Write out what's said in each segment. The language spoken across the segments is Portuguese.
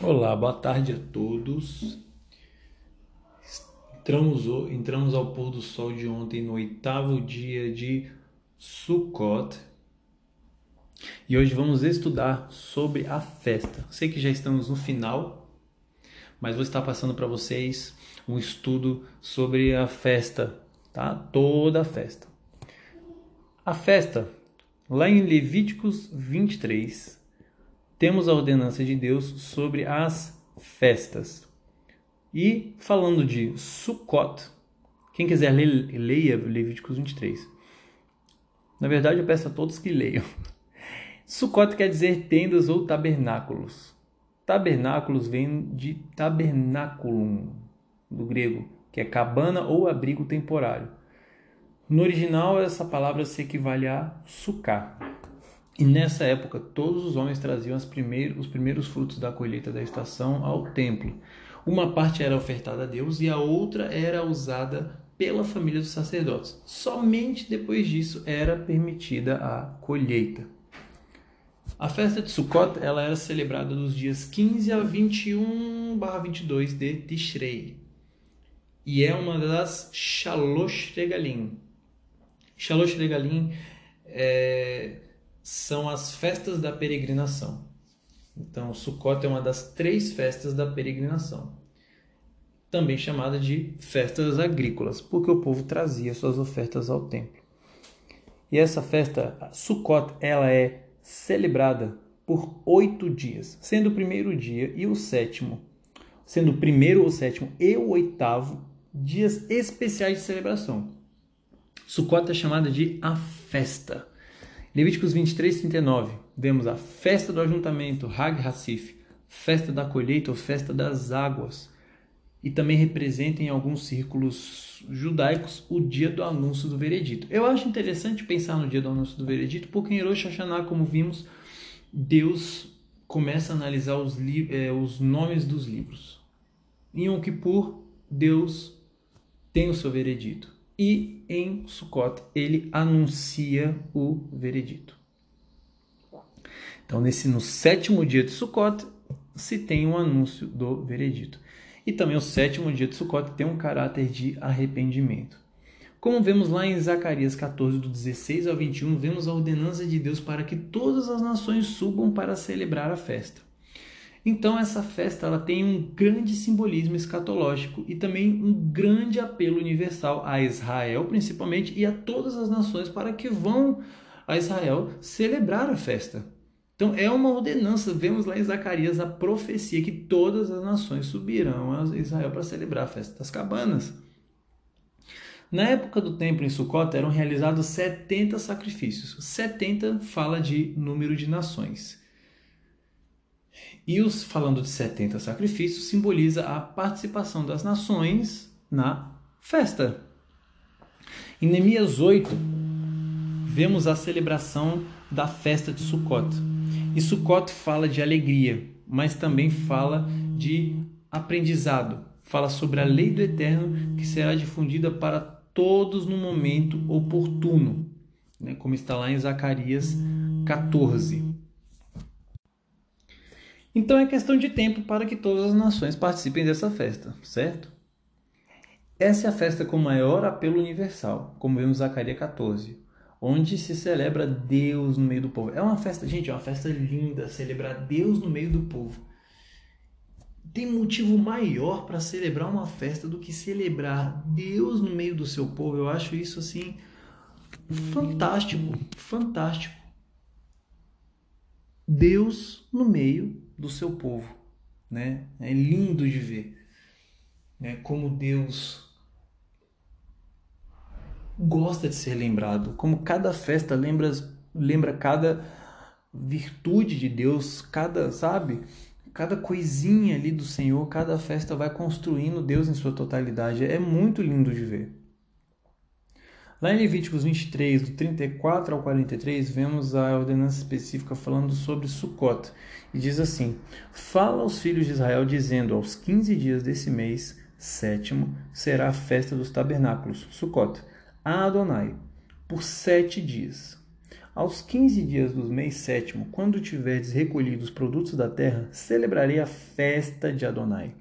Olá, boa tarde a todos. Entramos, entramos ao pôr do sol de ontem no oitavo dia de Sukkot e hoje vamos estudar sobre a festa. Sei que já estamos no final, mas vou estar passando para vocês um estudo sobre a festa, tá? Toda a festa. A festa, lá em Levíticos 23, temos a ordenança de Deus sobre as festas. E falando de Sukkot, quem quiser ler, leia Levíticos 23. Na verdade, eu peço a todos que leiam. Sukkot quer dizer tendas ou tabernáculos. Tabernáculos vem de tabernaculum, do grego, que é cabana ou abrigo temporário. No original, essa palavra se equivale a sukkah. E nessa época, todos os homens traziam primeiros, os primeiros frutos da colheita da estação ao templo. Uma parte era ofertada a Deus e a outra era usada pela família dos sacerdotes. Somente depois disso era permitida a colheita. A festa de Sukkot ela era celebrada dos dias 15 a 21/22 de Tishrei. E é uma das Shalosh Regalim. Shalosh Regalim é, são as festas da peregrinação. Então, Sukkot é uma das três festas da peregrinação, também chamada de festas agrícolas, porque o povo trazia suas ofertas ao templo. E essa festa, Sukkot, ela é celebrada por oito dias, sendo o primeiro dia e o sétimo, sendo o primeiro, o sétimo e o oitavo dias especiais de celebração. Sukkot é chamada de a festa. Levíticos 23, 39, vemos a festa do ajuntamento, Hag Hassif, festa da colheita ou festa das águas. E também representa em alguns círculos judaicos o dia do anúncio do veredito. Eu acho interessante pensar no dia do anúncio do veredito, porque em Rosh Hashanah, como vimos, Deus começa a analisar os, eh, os nomes dos livros. Em Yom Kippur, Deus tem o seu veredito e em Sukkot ele anuncia o veredito. Então, nesse no sétimo dia de Sukkot se tem um anúncio do veredito. E também o sétimo dia de Sukkot tem um caráter de arrependimento. Como vemos lá em Zacarias 14, do 16 ao 21, vemos a ordenança de Deus para que todas as nações subam para celebrar a festa. Então essa festa ela tem um grande simbolismo escatológico e também um grande apelo universal a Israel, principalmente, e a todas as nações para que vão a Israel celebrar a festa. Então é uma ordenança, vemos lá em Zacarias a profecia que todas as nações subirão a Israel para celebrar a festa das cabanas. Na época do templo em Sucota eram realizados 70 sacrifícios. 70 fala de número de nações. E os falando de 70 sacrifícios simboliza a participação das nações na festa. Em Neemias 8, vemos a celebração da festa de Sukkot. E Sukkot fala de alegria, mas também fala de aprendizado. Fala sobre a lei do eterno que será difundida para todos no momento oportuno, né? como está lá em Zacarias 14. Então é questão de tempo para que todas as nações participem dessa festa, certo? Essa é a festa com maior apelo universal, como vemos em Zacarias 14, onde se celebra Deus no meio do povo. É uma festa, gente, é uma festa linda, celebrar Deus no meio do povo. Tem motivo maior para celebrar uma festa do que celebrar Deus no meio do seu povo. Eu acho isso assim fantástico, fantástico. Deus no meio do seu povo. Né? É lindo de ver né? como Deus gosta de ser lembrado, como cada festa lembra, lembra cada virtude de Deus, cada, sabe? Cada coisinha ali do Senhor, cada festa vai construindo Deus em sua totalidade. É muito lindo de ver. Lá em Levíticos 23, do 34 ao 43, vemos a ordenança específica falando sobre Sukkot. E diz assim: Fala aos filhos de Israel, dizendo: Aos 15 dias desse mês, sétimo, será a festa dos tabernáculos, Sukkot, a Adonai, por sete dias. Aos quinze dias do mês sétimo, quando tiverdes recolhido os produtos da terra, celebrarei a festa de Adonai.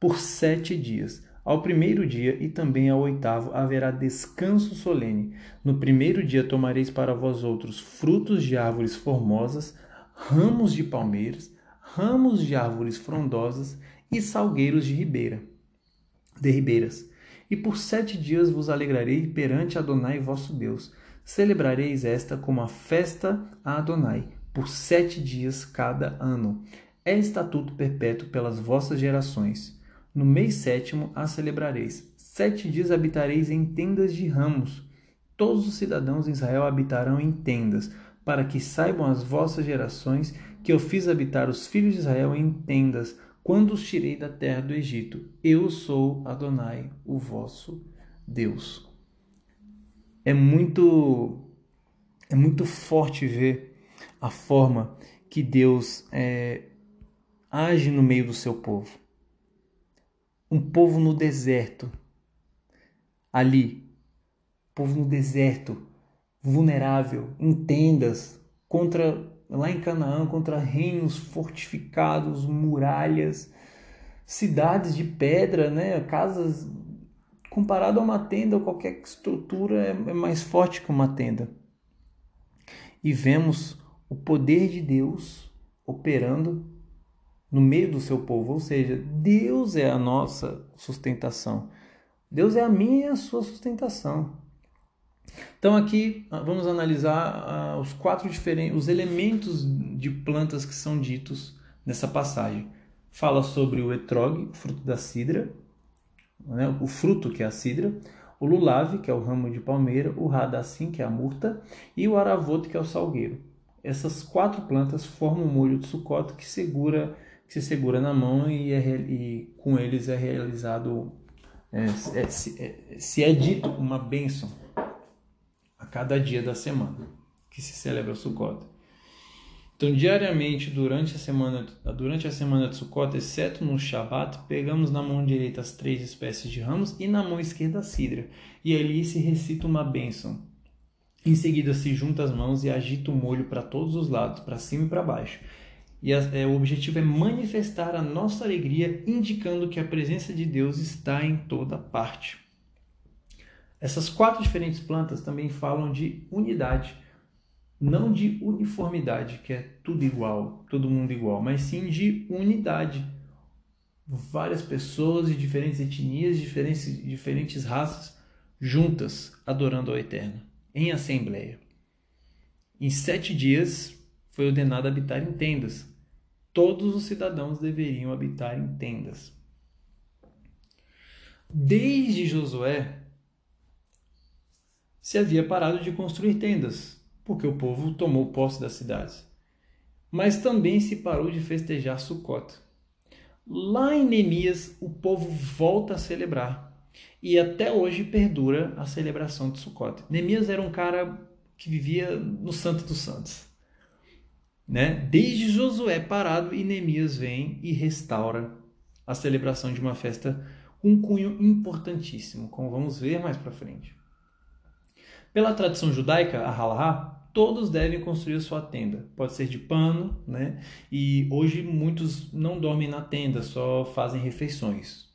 Por sete dias, ao primeiro dia e também ao oitavo haverá descanso solene. No primeiro dia tomareis para vós outros frutos de árvores formosas, ramos de palmeiras, ramos de árvores frondosas e salgueiros de ribeira, de ribeiras. E por sete dias vos alegrarei perante Adonai vosso Deus Celebrareis esta como a festa a Adonai, por sete dias cada ano. É estatuto perpétuo pelas vossas gerações. No mês sétimo a celebrareis. Sete dias habitareis em tendas de ramos. Todos os cidadãos de Israel habitarão em tendas, para que saibam as vossas gerações que eu fiz habitar os filhos de Israel em tendas, quando os tirei da terra do Egito. Eu sou Adonai, o vosso Deus é muito é muito forte ver a forma que Deus é, age no meio do seu povo. Um povo no deserto, ali, povo no deserto, vulnerável, em tendas, contra lá em Canaã, contra reinos fortificados, muralhas, cidades de pedra, né, casas comparado a uma tenda qualquer estrutura é, é mais forte que uma tenda. E vemos o poder de Deus operando no meio do seu povo, ou seja, Deus é a nossa sustentação. Deus é a minha e a sua sustentação. Então aqui ah, vamos analisar uh, os quatro diferentes os elementos de plantas que são ditos nessa passagem. Fala sobre o etrog, fruto da cidra, né, o fruto, que é a cidra, o lulave, que é o ramo de palmeira, o radassim, que é a murta, e o aravoto, que é o salgueiro. Essas quatro plantas formam um molho de sucota que segura que se segura na mão e, é, e com eles é realizado é, é, se, é, se é dito uma bênção a cada dia da semana que se celebra o Sukkot. Então, diariamente, durante a semana, durante a semana de Sukkot, exceto no Shabat, pegamos na mão direita as três espécies de ramos e na mão esquerda a cidra. E ali se recita uma bênção. Em seguida, se junta as mãos e agita o molho para todos os lados, para cima e para baixo. E a, é, o objetivo é manifestar a nossa alegria, indicando que a presença de Deus está em toda parte. Essas quatro diferentes plantas também falam de unidade não de uniformidade, que é tudo igual, todo mundo igual, mas sim de unidade. Várias pessoas de diferentes etnias, diferentes, diferentes raças, juntas, adorando ao Eterno, em assembleia. Em sete dias foi ordenado habitar em tendas. Todos os cidadãos deveriam habitar em tendas. Desde Josué se havia parado de construir tendas, porque o povo tomou posse das cidades. Mas também se parou de festejar Sukkot. Lá em Neemias, o povo volta a celebrar. E até hoje perdura a celebração de Sukkot. Neemias era um cara que vivia no Santo dos Santos. Né? Desde Josué parado e Neemias vem e restaura a celebração de uma festa com um cunho importantíssimo, como vamos ver mais para frente. Pela tradição judaica, a halahá, todos devem construir sua tenda. Pode ser de pano, né? E hoje muitos não dormem na tenda, só fazem refeições.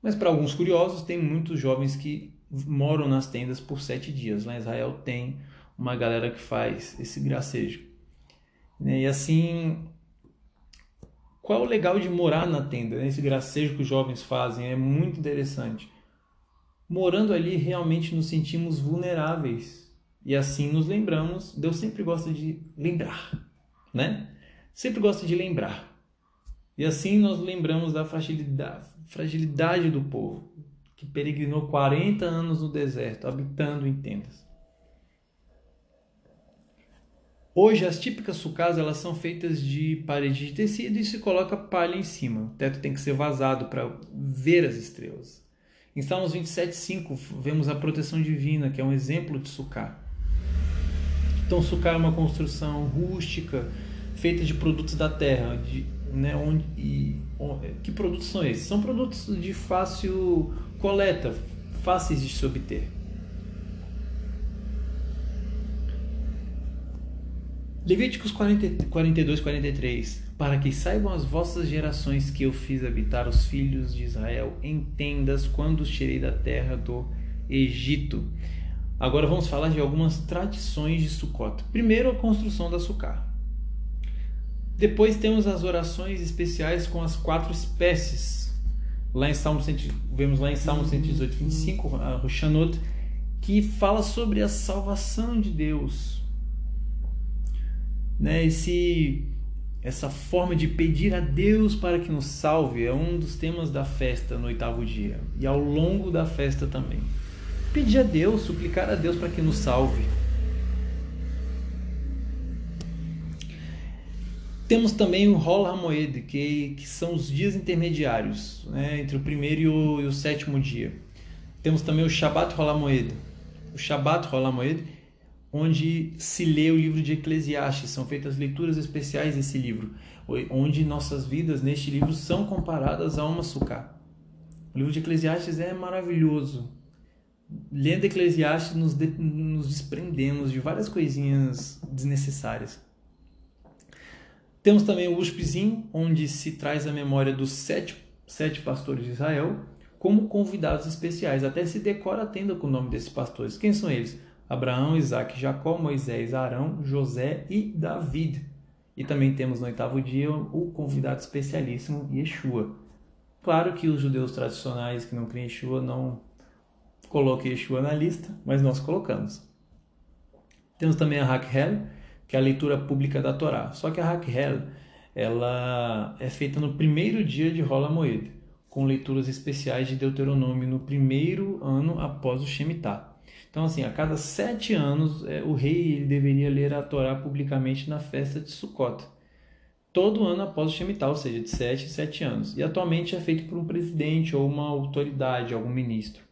Mas para alguns curiosos, tem muitos jovens que moram nas tendas por sete dias. Lá em Israel tem uma galera que faz esse gracejo. Né? E assim, qual é o legal de morar na tenda? Esse gracejo que os jovens fazem é muito interessante. Morando ali, realmente nos sentimos vulneráveis e assim nos lembramos, Deus sempre gosta de lembrar, né? Sempre gosta de lembrar. E assim nós lembramos da fragilidade, fragilidade do povo, que peregrinou 40 anos no deserto, habitando em tendas. Hoje as típicas sucas elas são feitas de parede de tecido e se coloca palha em cima. O teto tem que ser vazado para ver as estrelas. Em Salmos 27:5 vemos a proteção divina, que é um exemplo de sucá. Então, sucar é uma construção rústica, feita de produtos da terra. De, né, onde, e, onde, que produtos são esses? São produtos de fácil coleta, fáceis de se obter. Levíticos 40, 42, 43. Para que saibam as vossas gerações que eu fiz habitar os filhos de Israel em tendas quando os tirei da terra do Egito. Agora vamos falar de algumas tradições de Sukkot. Primeiro, a construção da Sukkah. Depois temos as orações especiais com as quatro espécies. Lá em Salmo, vemos lá em Salmo 118, 25, a Roshanot, que fala sobre a salvação de Deus. Né? Esse, essa forma de pedir a Deus para que nos salve é um dos temas da festa no oitavo dia e ao longo da festa também. Pedir a Deus, suplicar a Deus para que nos salve. Temos também o Hol HaMoed, que, que são os dias intermediários, né, entre o primeiro e o, e o, sétimo dia. Temos também o Shabbat Hol HaMoed, o Shabbat Hol HaMoed, onde se lê o livro de Eclesiastes, são feitas leituras especiais desse livro, onde nossas vidas neste livro são comparadas a uma sucá. O livro de Eclesiastes é maravilhoso. Lendo Eclesiastes nos, de, nos desprendemos de várias coisinhas desnecessárias. Temos também o Ushpizim, onde se traz a memória dos sete, sete pastores de Israel como convidados especiais. Até se decora a tenda com o nome desses pastores. Quem são eles? Abraão, Isaac, Jacó, Moisés, Arão, José e David. E também temos no oitavo dia o convidado especialíssimo, Yeshua. Claro que os judeus tradicionais que não creem em Yeshua não colocam Yeshua na lista, mas nós colocamos. Temos também a Hakhel, que é a leitura pública da Torá. Só que a Hakhel, ela é feita no primeiro dia de Rola Moed, com leituras especiais de Deuteronômio no primeiro ano após o Shemitah. Então, assim, a cada sete anos, é, o rei ele deveria ler a Torá publicamente na festa de Sukkot. Todo ano após o Shemitah, ou seja, de sete em sete anos. E atualmente é feito por um presidente ou uma autoridade, algum ministro.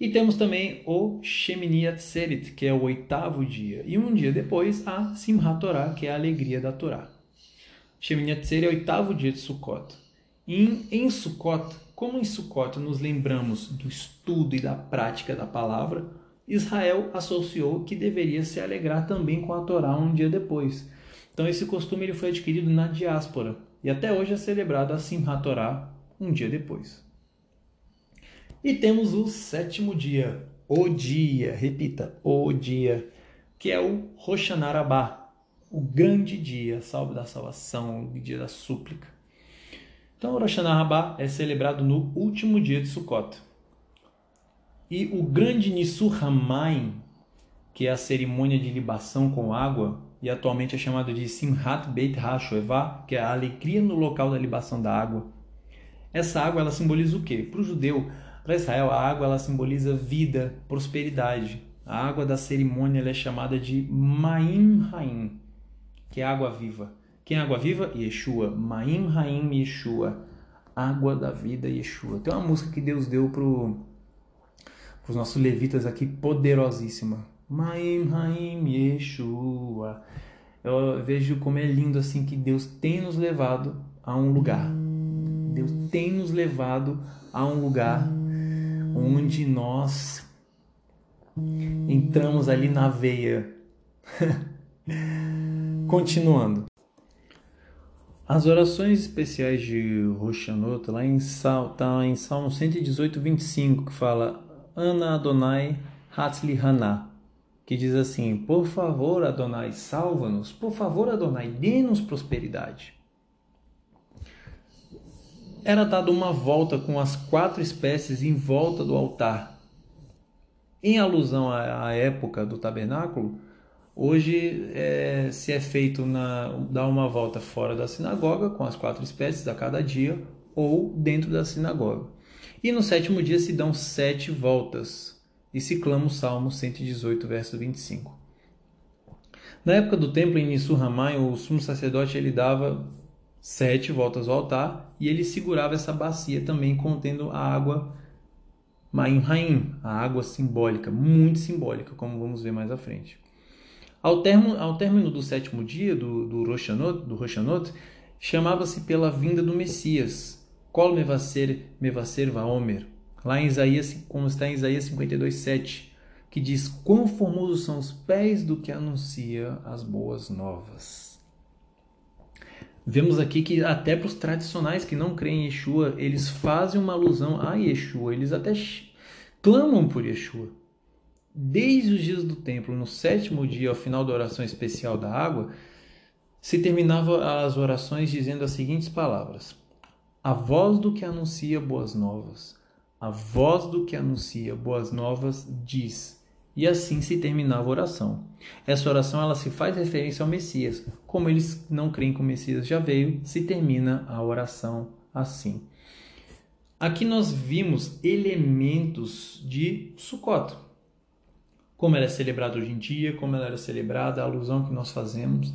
E temos também o Shemini Atzeret, que é o oitavo dia. E um dia depois, a Simchat Torah, que é a alegria da Torá. Shemini Atzeret é o oitavo dia de Sukkot. Em Sukkot, como em Sukkot nos lembramos do estudo e da prática da palavra, Israel associou que deveria se alegrar também com a Torá um dia depois. Então esse costume ele foi adquirido na diáspora e até hoje é celebrado a Simchat Torah um dia depois. E temos o sétimo dia, o dia, repita, o dia, que é o Roshanarabá, o grande dia, salve da salvação, o dia da súplica. Então, Rosh é celebrado no último dia de Sukkot. E o grande Nisuhamain, que é a cerimônia de libação com água, e atualmente é chamado de Simhat Beit HaShoevah, que é a alegria no local da libação da água. Essa água ela simboliza o quê? Para o judeu, para Israel, a água ela simboliza vida, prosperidade. A água da cerimônia é chamada de Maim Haim, que é água viva. Quem é água viva? Yeshua. Maim Haim Yeshua. Água da vida Yeshua. Tem uma música que Deus deu para os nossos levitas aqui, poderosíssima. Maim Haim Yeshua. Eu vejo como é lindo assim que Deus tem nos levado a um lugar. Deus tem nos levado a um lugar onde nós entramos ali na veia. Continuando. As orações especiais de Roshanot, lá em, Sal, tá em Salmo 118, 25, que fala Ana Adonai Hatzli Haná, que diz assim: Por favor, Adonai, salva-nos. Por favor, Adonai, dê-nos prosperidade era dada uma volta com as quatro espécies em volta do altar. Em alusão à, época do tabernáculo, hoje é, se é feito na, dar uma volta fora da sinagoga com as quatro espécies a cada dia ou dentro da sinagoga. E no sétimo dia se dão sete voltas e se clama o Salmo 118, verso 25. Na época do templo em Nissurramai, o sumo sacerdote ele dava sete voltas ao altar e ele segurava essa bacia também contendo a água Maim Raim, a água simbólica, muito simbólica, como vamos ver mais à frente. Ao, termo, ao término do sétimo dia do, do Roshanot, do Roshanot chamava-se pela vinda do Messias, Kol Mevaser, Mevaser Vaomer, lá em Isaías, como está em Isaías 52, 7, que diz: Quão formosos são os pés do que anuncia as boas novas. Vemos aqui que até para os tradicionais que não creem em Yeshua, eles fazem uma alusão a Yeshua, eles até clamam por Yeshua. Desde os dias do templo, no sétimo dia, ao final da oração especial da água, se terminava as orações dizendo as seguintes palavras: A voz do que anuncia boas novas, a voz do que anuncia boas novas diz. E assim se terminava a oração. Essa oração ela se faz referência ao Messias. Como eles não creem que o Messias já veio, se termina a oração assim. Aqui nós vimos elementos de Sukkot. Como ela é celebrada hoje em dia, como ela era celebrada, a alusão que nós fazemos.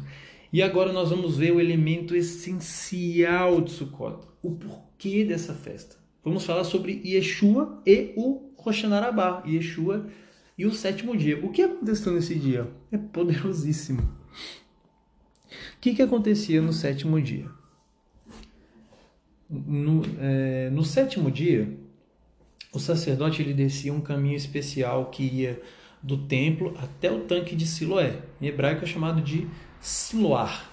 E agora nós vamos ver o elemento essencial de Sukkot, o porquê dessa festa. Vamos falar sobre Yeshua e o Roshanarabá, Yeshua e o sétimo dia. O que aconteceu nesse dia? É poderosíssimo. O que, que acontecia no sétimo dia? No, é, no sétimo dia, o sacerdote ele descia um caminho especial que ia do templo até o tanque de Siloé. Em hebraico é chamado de Siloar.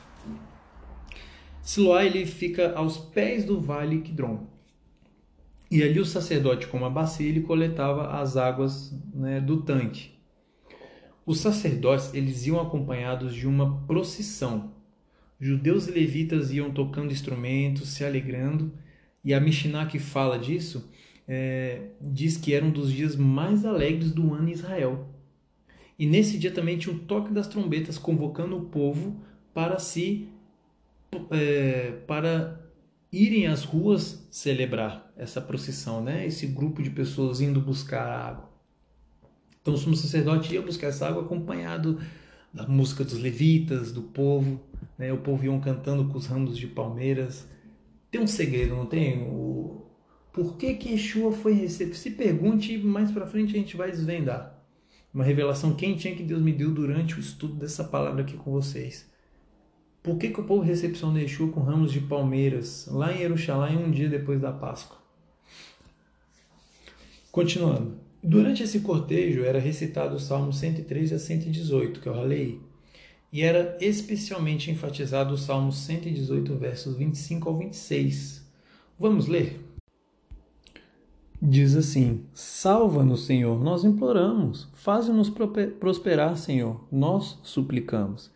Siloá ele fica aos pés do vale Kidron. E ali o sacerdote, com uma bacia, ele coletava as águas né, do tanque. Os sacerdotes eles iam acompanhados de uma procissão. Judeus e levitas iam tocando instrumentos, se alegrando, e a Mishnah que fala disso é, diz que era um dos dias mais alegres do ano em Israel. E nesse dia também tinha o toque das trombetas convocando o povo para se é, para irem às ruas celebrar essa procissão, né? Esse grupo de pessoas indo buscar água. Então o sumo sacerdote ia buscar essa água acompanhado da música dos levitas, do povo, né? O povo iam cantando com os ramos de palmeiras. Tem um segredo, não tem? O por que que Yeshua foi recebido? Se pergunte, mais para frente a gente vai desvendar. Uma revelação quentinha que Deus me deu durante o estudo dessa palavra aqui com vocês. Por que, que o povo recepcionou Yeshua com ramos de palmeiras lá em Jerusalém um dia depois da Páscoa? Continuando. Durante esse cortejo era recitado o Salmo 103 a 118, que eu ralei, e era especialmente enfatizado o Salmo 118, versos 25 ao 26. Vamos ler? Diz assim: Salva-nos, Senhor, nós imploramos. Faze-nos prosperar, Senhor, nós suplicamos.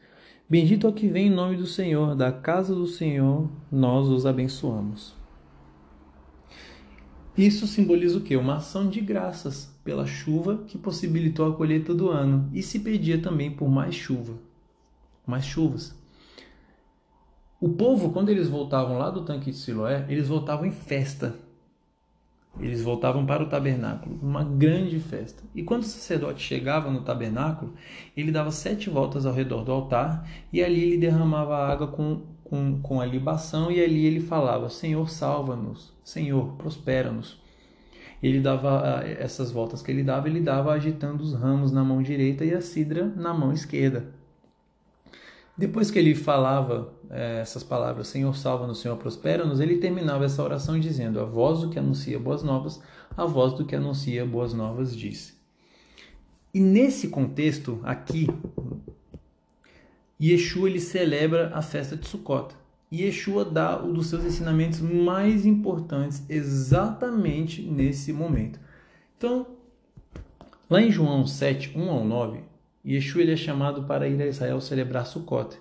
Bendito é que vem em nome do Senhor, da casa do Senhor, nós os abençoamos. Isso simboliza o quê? Uma ação de graças pela chuva que possibilitou a colheita do ano e se pedia também por mais chuva, mais chuvas. O povo, quando eles voltavam lá do tanque de Siloé, eles voltavam em festa, eles voltavam para o tabernáculo, uma grande festa. E quando o sacerdote chegava no tabernáculo, ele dava sete voltas ao redor do altar e ali ele derramava água com, com, com a libação e ali ele falava: Senhor, salva-nos, Senhor, prospera-nos. Ele dava ah, essas voltas que ele dava, ele dava agitando os ramos na mão direita e a cidra na mão esquerda. Depois que ele falava é, essas palavras, Senhor salva-nos, Senhor prospera-nos, ele terminava essa oração dizendo: A voz do que anuncia boas novas, a voz do que anuncia boas novas diz. E nesse contexto aqui, Yeshua ele celebra a festa de Sukkot. Yeshua dá um dos seus ensinamentos mais importantes exatamente nesse momento. Então, lá em João 7, 1 ao 9, Yeshua ele é chamado para ir a Israel celebrar Sukkot.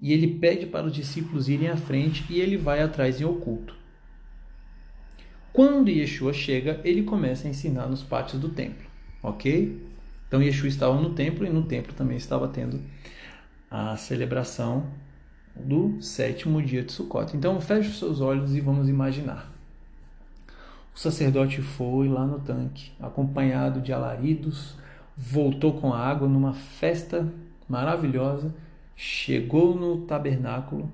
E ele pede para os discípulos irem à frente e ele vai atrás em oculto. Quando Yeshua chega, ele começa a ensinar nos pátios do templo, ok? Então Yeshua estava no templo e no templo também estava tendo a celebração do sétimo dia de Sukkot. Então feche os seus olhos e vamos imaginar. O sacerdote foi lá no tanque, acompanhado de alaridos, voltou com a água numa festa maravilhosa, chegou no tabernáculo,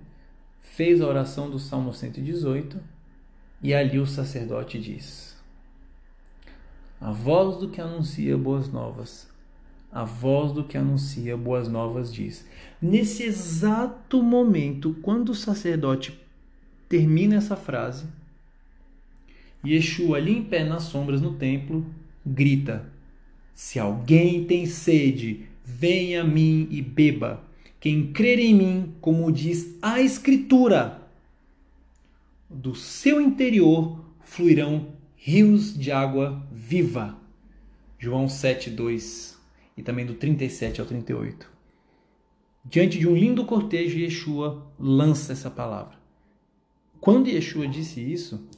fez a oração do Salmo 118 e ali o sacerdote diz: A voz do que anuncia boas novas, a voz do que anuncia boas novas diz. Nesse exato momento, quando o sacerdote termina essa frase, Yeshua ali em pé nas sombras no templo grita: Se alguém tem sede, venha a mim e beba. Quem crer em mim, como diz a Escritura, do seu interior fluirão rios de água viva. João 7, 2 e também do 37 ao 38. Diante de um lindo cortejo, Yeshua lança essa palavra. Quando Yeshua disse isso,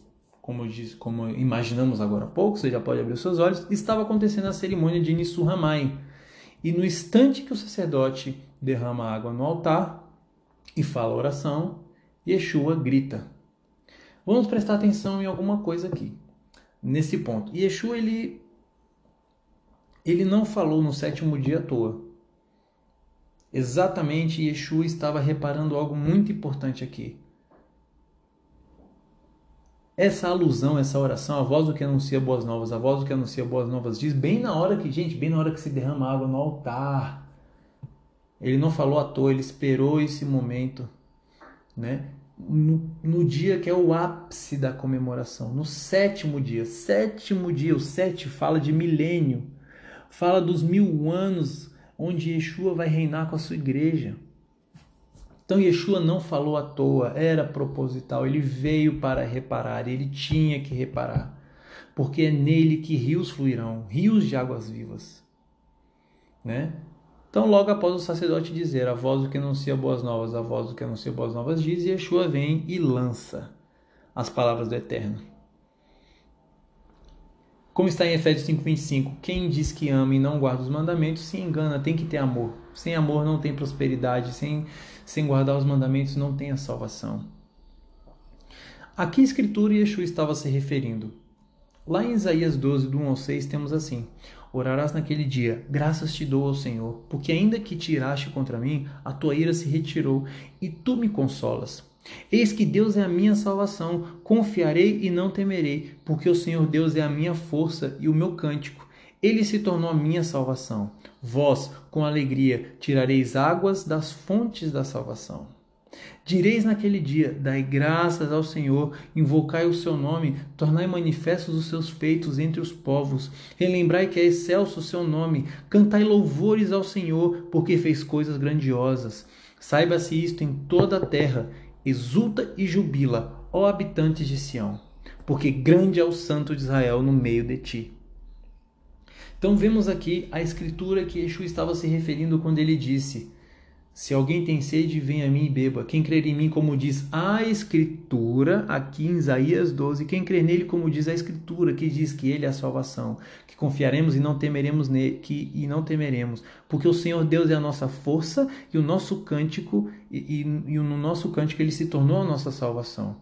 como, disse, como imaginamos agora há pouco, você já pode abrir os seus olhos, estava acontecendo a cerimônia de Nissurramai. E no instante que o sacerdote derrama água no altar e fala a oração, Yeshua grita. Vamos prestar atenção em alguma coisa aqui, nesse ponto. Yeshua, ele, ele não falou no sétimo dia à toa. Exatamente, Yeshua estava reparando algo muito importante aqui. Essa alusão, essa oração, a voz do que anuncia boas novas, a voz do que anuncia boas novas diz bem na hora que, gente, bem na hora que se derrama água no altar. Ele não falou à toa, ele esperou esse momento, né? No, no, dia que é o ápice da comemoração, no sétimo dia. Sétimo dia, o sete fala de milênio, fala dos mil anos onde Yeshua vai reinar com a sua igreja. Então Yeshua não falou à toa, era proposital, ele veio para reparar, ele tinha que reparar, porque é nele que rios fluirão, rios de águas vivas, né? Então, logo após o sacerdote dizer, a voz do que anuncia boas novas, a voz do que anuncia boas novas diz, e Yeshua vem e lança as palavras do Eterno. Como está em Efésios 5,25, quem diz que ama e não guarda os mandamentos se engana, tem que ter amor. Sem amor não tem prosperidade, sem, sem guardar os mandamentos não tem a salvação. A que escritura Yeshua estava se referindo? Lá em Isaías 12, do 1 ao 6, temos assim: Orarás naquele dia, graças te dou ao Senhor, porque ainda que tiraste contra mim, a tua ira se retirou e tu me consolas. Eis que Deus é a minha salvação, confiarei e não temerei, porque o Senhor Deus é a minha força e o meu cântico. Ele se tornou a minha salvação. Vós, com alegria, tirareis águas das fontes da salvação. Direis naquele dia: Dai graças ao Senhor, invocai o seu nome, tornai manifestos os seus feitos entre os povos. Relembrai que é excelso o seu nome, cantai louvores ao Senhor, porque fez coisas grandiosas. Saiba-se isto em toda a terra, exulta e jubila, ó habitantes de Sião, porque grande é o Santo de Israel no meio de ti. Então vemos aqui a escritura que Yeshua estava se referindo quando ele disse: se alguém tem sede, venha a mim e beba. Quem crer em mim, como diz a Escritura, aqui em Isaías 12, quem crer nele, como diz a Escritura, que diz que ele é a salvação, que confiaremos e não temeremos nele, que, e não temeremos, porque o Senhor Deus é a nossa força e o nosso cântico, e, e, e no nosso cântico ele se tornou a nossa salvação.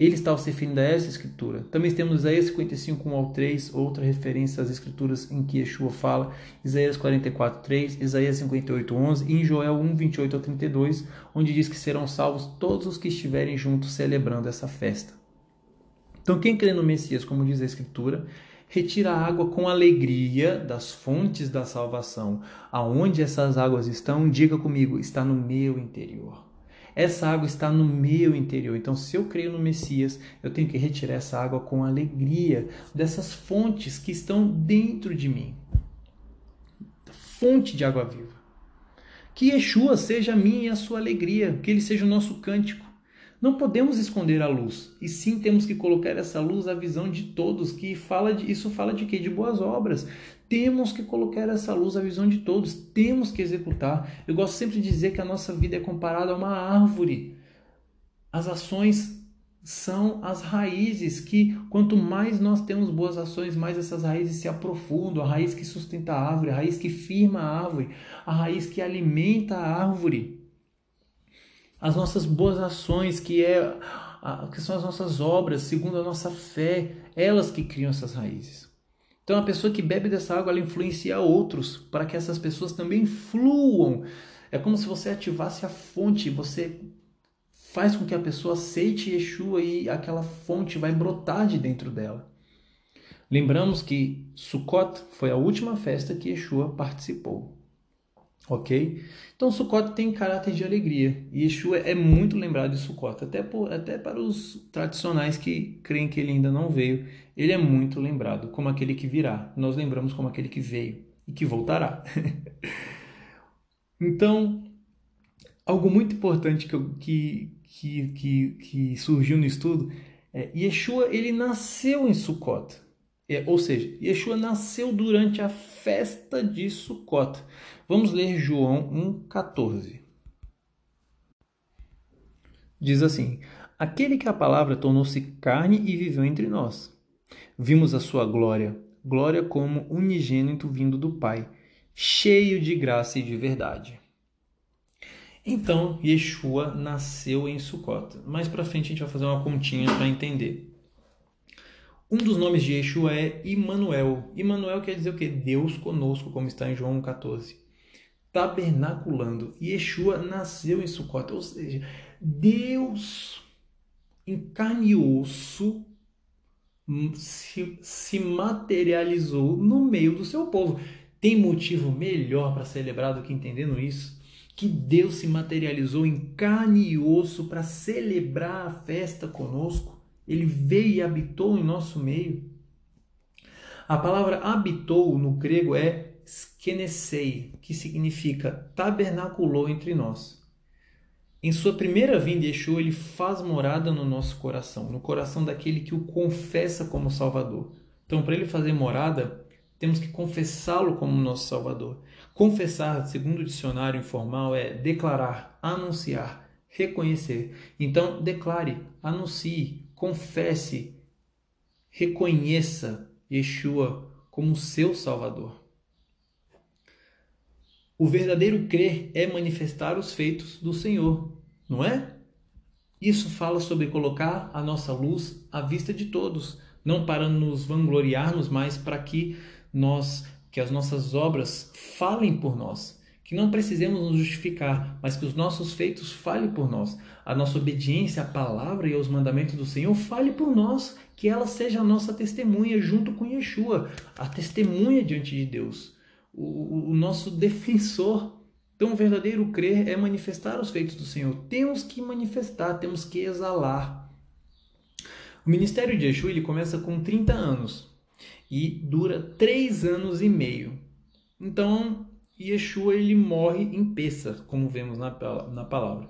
Ele estava se referindo a essa escritura. Também temos Isaías 55, 1 ao 3, outra referência às escrituras em que Yeshua fala, Isaías 44, 3, Isaías 58, 11 e em Joel 1, 28 ao 32, onde diz que serão salvos todos os que estiverem juntos celebrando essa festa. Então, quem crê no Messias, como diz a escritura, retira a água com alegria das fontes da salvação. Aonde essas águas estão, diga comigo, está no meu interior. Essa água está no meu interior. Então, se eu creio no Messias, eu tenho que retirar essa água com alegria dessas fontes que estão dentro de mim. Fonte de água viva. Que Yeshua seja a minha e a sua alegria, que ele seja o nosso cântico. Não podemos esconder a luz, e sim temos que colocar essa luz à visão de todos, que fala de, isso fala de quê? De boas obras. Temos que colocar essa luz à visão de todos, temos que executar. Eu gosto sempre de dizer que a nossa vida é comparada a uma árvore. As ações são as raízes que quanto mais nós temos boas ações, mais essas raízes se aprofundam, a raiz que sustenta a árvore, a raiz que firma a árvore, a raiz que alimenta a árvore as nossas boas ações, que, é, que são as nossas obras, segundo a nossa fé, elas que criam essas raízes. Então, a pessoa que bebe dessa água, ela influencia outros para que essas pessoas também fluam. É como se você ativasse a fonte, você faz com que a pessoa aceite Yeshua e aquela fonte vai brotar de dentro dela. Lembramos que Sukkot foi a última festa que Yeshua participou. Ok? Então Sukkot tem caráter de alegria. E Yeshua é muito lembrado de Sukkot, até, por, até para os tradicionais que creem que ele ainda não veio. Ele é muito lembrado como aquele que virá. Nós lembramos como aquele que veio e que voltará. então, algo muito importante que, que, que, que, que surgiu no estudo é Yeshua ele nasceu em Sukkot. É, ou seja, Yeshua nasceu durante a festa de Sukkot. Vamos ler João 1,14. Diz assim: Aquele que a palavra tornou-se carne e viveu entre nós. Vimos a sua glória, glória como unigênito vindo do Pai, cheio de graça e de verdade. Então, Yeshua nasceu em Sukkot. Mais para frente a gente vai fazer uma continha para entender. Um dos nomes de Yeshua é Immanuel. Immanuel quer dizer o quê? Deus conosco, como está em João 14. Tabernaculando. Yeshua nasceu em Sukkot, ou seja, Deus em carne e osso se, se materializou no meio do seu povo. Tem motivo melhor para celebrar do que entendendo isso? Que Deus se materializou em carne e osso para celebrar a festa conosco? Ele veio e habitou em nosso meio. A palavra habitou no grego é skenesei, que significa tabernaculou entre nós. Em sua primeira vinda, Yeshua ele faz morada no nosso coração, no coração daquele que o confessa como Salvador. Então, para ele fazer morada, temos que confessá-lo como nosso Salvador. Confessar, segundo o dicionário informal, é declarar, anunciar, reconhecer. Então, declare, anuncie, confesse, reconheça Yeshua como seu Salvador. O verdadeiro crer é manifestar os feitos do Senhor, não é? Isso fala sobre colocar a nossa luz à vista de todos, não para nos vangloriarmos, mas para que nós, que as nossas obras falem por nós que não precisemos nos justificar, mas que os nossos feitos falem por nós. A nossa obediência à palavra e aos mandamentos do Senhor fale por nós, que ela seja a nossa testemunha junto com Yeshua, a testemunha diante de Deus, o, o nosso defensor. Então, o verdadeiro crer é manifestar os feitos do Senhor. Temos que manifestar, temos que exalar. O ministério de Yeshua ele começa com 30 anos e dura 3 anos e meio. Então, Yeshua ele morre em Pessah, como vemos na, na palavra.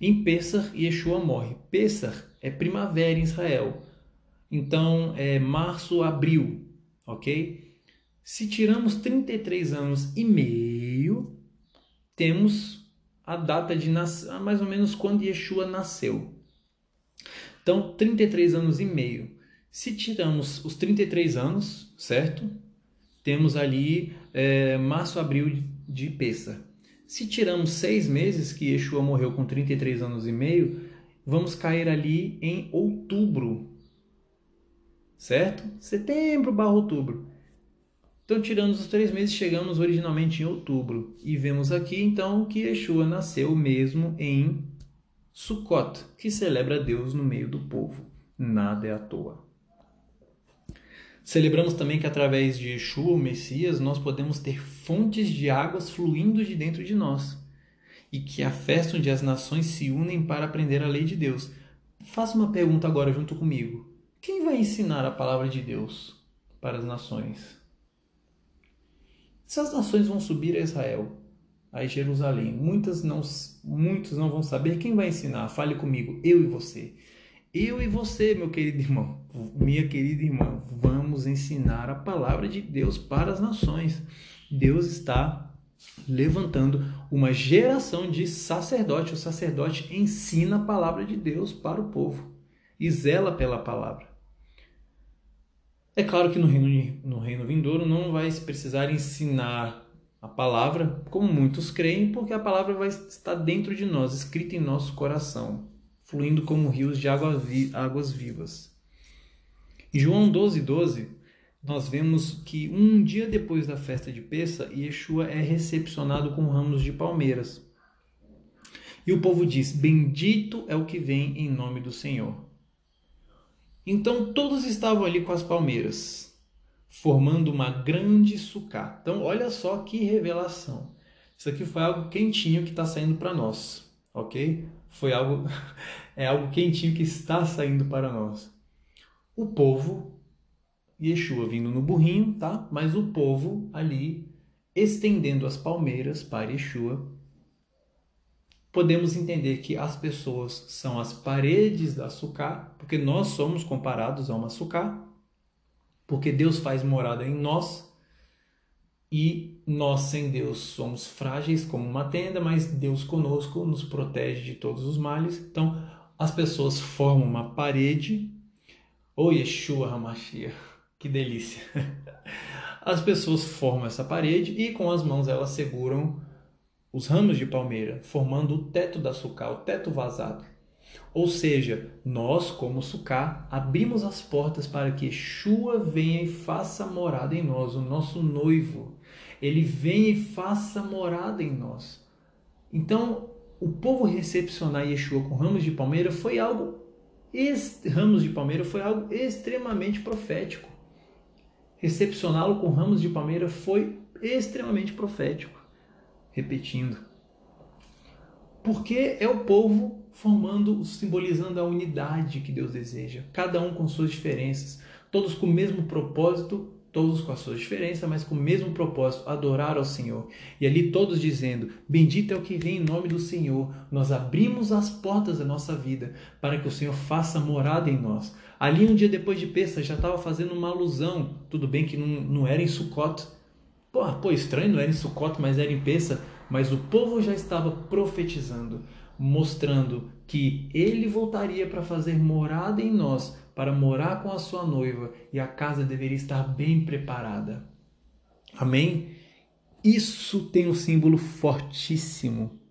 Em Pessah, Yeshua morre. Pessah é primavera em Israel. Então, é março, abril, ok? Se tiramos 33 anos e meio, temos a data de nascer, mais ou menos quando Yeshua nasceu. Então, 33 anos e meio. Se tiramos os 33 anos, certo? Temos ali é, março, abril de Pessa. Se tiramos seis meses, que Yeshua morreu com 33 anos e meio, vamos cair ali em outubro. Certo? Setembro barra outubro. Então, tirando os três meses, chegamos originalmente em outubro. E vemos aqui, então, que Yeshua nasceu mesmo em Sukkot, que celebra Deus no meio do povo. Nada é à toa. Celebramos também que através de Yeshua, o Messias, nós podemos ter fontes de águas fluindo de dentro de nós. E que a festa onde as nações se unem para aprender a lei de Deus. Faça uma pergunta agora junto comigo. Quem vai ensinar a palavra de Deus para as nações? Essas nações vão subir a Israel, a Jerusalém. Muitas não, muitos não vão saber quem vai ensinar. Fale comigo, eu e você. Eu e você, meu querido irmão, minha querida irmã, vamos ensinar a palavra de Deus para as nações. Deus está levantando uma geração de sacerdote. O sacerdote ensina a palavra de Deus para o povo e zela pela palavra. É claro que no reino, no reino vindouro não vai se precisar ensinar a palavra, como muitos creem, porque a palavra vai estar dentro de nós, escrita em nosso coração fluindo como rios de água vi águas vivas. Em João 12, 12, nós vemos que um dia depois da festa de Pessa, Yeshua é recepcionado com ramos de palmeiras. E o povo diz: Bendito é o que vem em nome do Senhor. Então todos estavam ali com as palmeiras, formando uma grande sucá. Então olha só que revelação. Isso aqui foi algo quentinho que está saindo para nós, ok? Foi algo, é algo quentinho que está saindo para nós. O povo, Yeshua vindo no burrinho, tá? Mas o povo ali estendendo as palmeiras para Yeshua, podemos entender que as pessoas são as paredes da sucá, porque nós somos comparados a uma sucá, porque Deus faz morada em nós e nós sem Deus somos frágeis como uma tenda, mas Deus conosco nos protege de todos os males. Então, as pessoas formam uma parede. O Yeshua Hamashiach, que delícia! As pessoas formam essa parede e com as mãos elas seguram os ramos de palmeira, formando o teto da sucá, o teto vazado. Ou seja, nós, como sucá, abrimos as portas para que Shua venha e faça morada em nós, o nosso noivo. Ele venha e faça morada em nós. Então, o povo recepcionar Yeshua com ramos de palmeira foi algo ramos de palmeira foi algo extremamente profético recepcioná-lo com ramos de palmeira foi extremamente profético. Repetindo. Porque é o povo formando, simbolizando a unidade que Deus deseja, cada um com suas diferenças, todos com o mesmo propósito, todos com as suas diferenças, mas com o mesmo propósito, adorar ao Senhor. E ali todos dizendo: Bendito é o que vem em nome do Senhor. Nós abrimos as portas da nossa vida para que o Senhor faça morada em nós. Ali um dia depois de Pessa já estava fazendo uma alusão. Tudo bem que não, não era em Sukkot. Pô, pô, estranho, não era em Sukkot, mas era em Pessa. Mas o povo já estava profetizando, mostrando que ele voltaria para fazer morada em nós, para morar com a sua noiva, e a casa deveria estar bem preparada. Amém? Isso tem um símbolo fortíssimo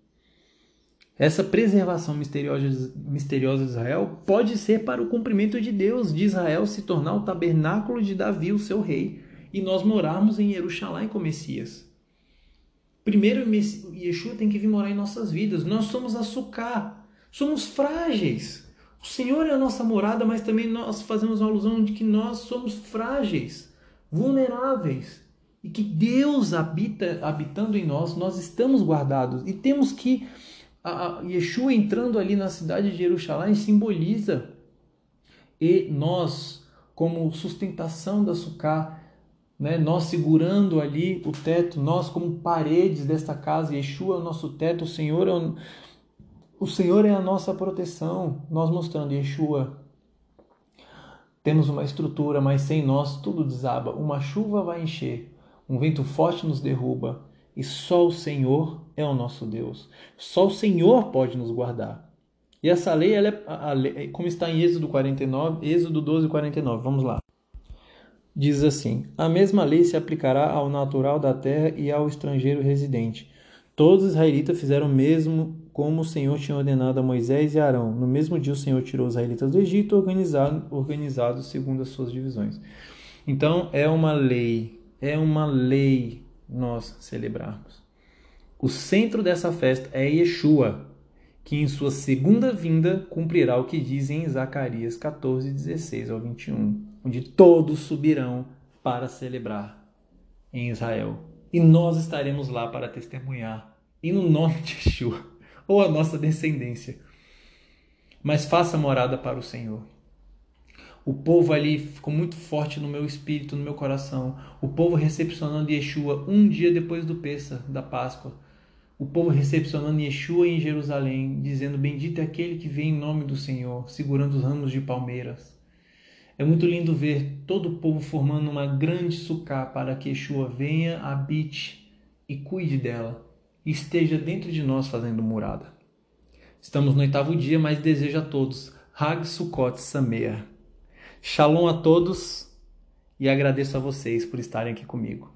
essa preservação misteriosa de Israel pode ser para o cumprimento de Deus, de Israel se tornar o tabernáculo de Davi, o seu rei, e nós morarmos em Jerusalém com Messias. Primeiro, Yeshua tem que vir morar em nossas vidas. Nós somos açúcar, somos frágeis. O Senhor é a nossa morada, mas também nós fazemos a alusão de que nós somos frágeis, vulneráveis. E que Deus habita habitando em nós, nós estamos guardados e temos que a, Yeshua entrando ali na cidade de Jerusalém simboliza e nós como sustentação da sucá, né, nós segurando ali o teto, nós como paredes desta casa, Yeshua é o nosso teto, o Senhor é o, o Senhor é a nossa proteção, nós mostrando Yeshua temos uma estrutura, mas sem nós tudo desaba. Uma chuva vai encher, um vento forte nos derruba, e só o Senhor é o nosso Deus. Só o Senhor pode nos guardar. E essa lei, ela é, lei, como está em Êxodo 49, Êxodo 12, 49. Vamos lá. Diz assim: A mesma lei se aplicará ao natural da terra e ao estrangeiro residente. Todos os israelitas fizeram o mesmo como o Senhor tinha ordenado a Moisés e Arão. No mesmo dia o Senhor tirou os israelitas do Egito, organizado, organizados segundo as suas divisões. Então é uma lei, é uma lei nós celebrarmos. O centro dessa festa é Yeshua, que em sua segunda vinda cumprirá o que diz em Zacarias 14, 16 ao 21, onde todos subirão para celebrar em Israel. E nós estaremos lá para testemunhar, e no nome de Yeshua, ou a nossa descendência. Mas faça morada para o Senhor o povo ali ficou muito forte no meu espírito, no meu coração. O povo recepcionando Yeshua um dia depois do Pessa, da Páscoa. O povo recepcionando Yeshua em Jerusalém, dizendo: Bendito é aquele que vem em nome do Senhor, segurando os ramos de palmeiras. É muito lindo ver todo o povo formando uma grande sucá para que Yeshua venha, habite e cuide dela e esteja dentro de nós fazendo morada. Estamos no oitavo dia, mas desejo a todos Hag Sukkot Sameach. Shalom a todos e agradeço a vocês por estarem aqui comigo.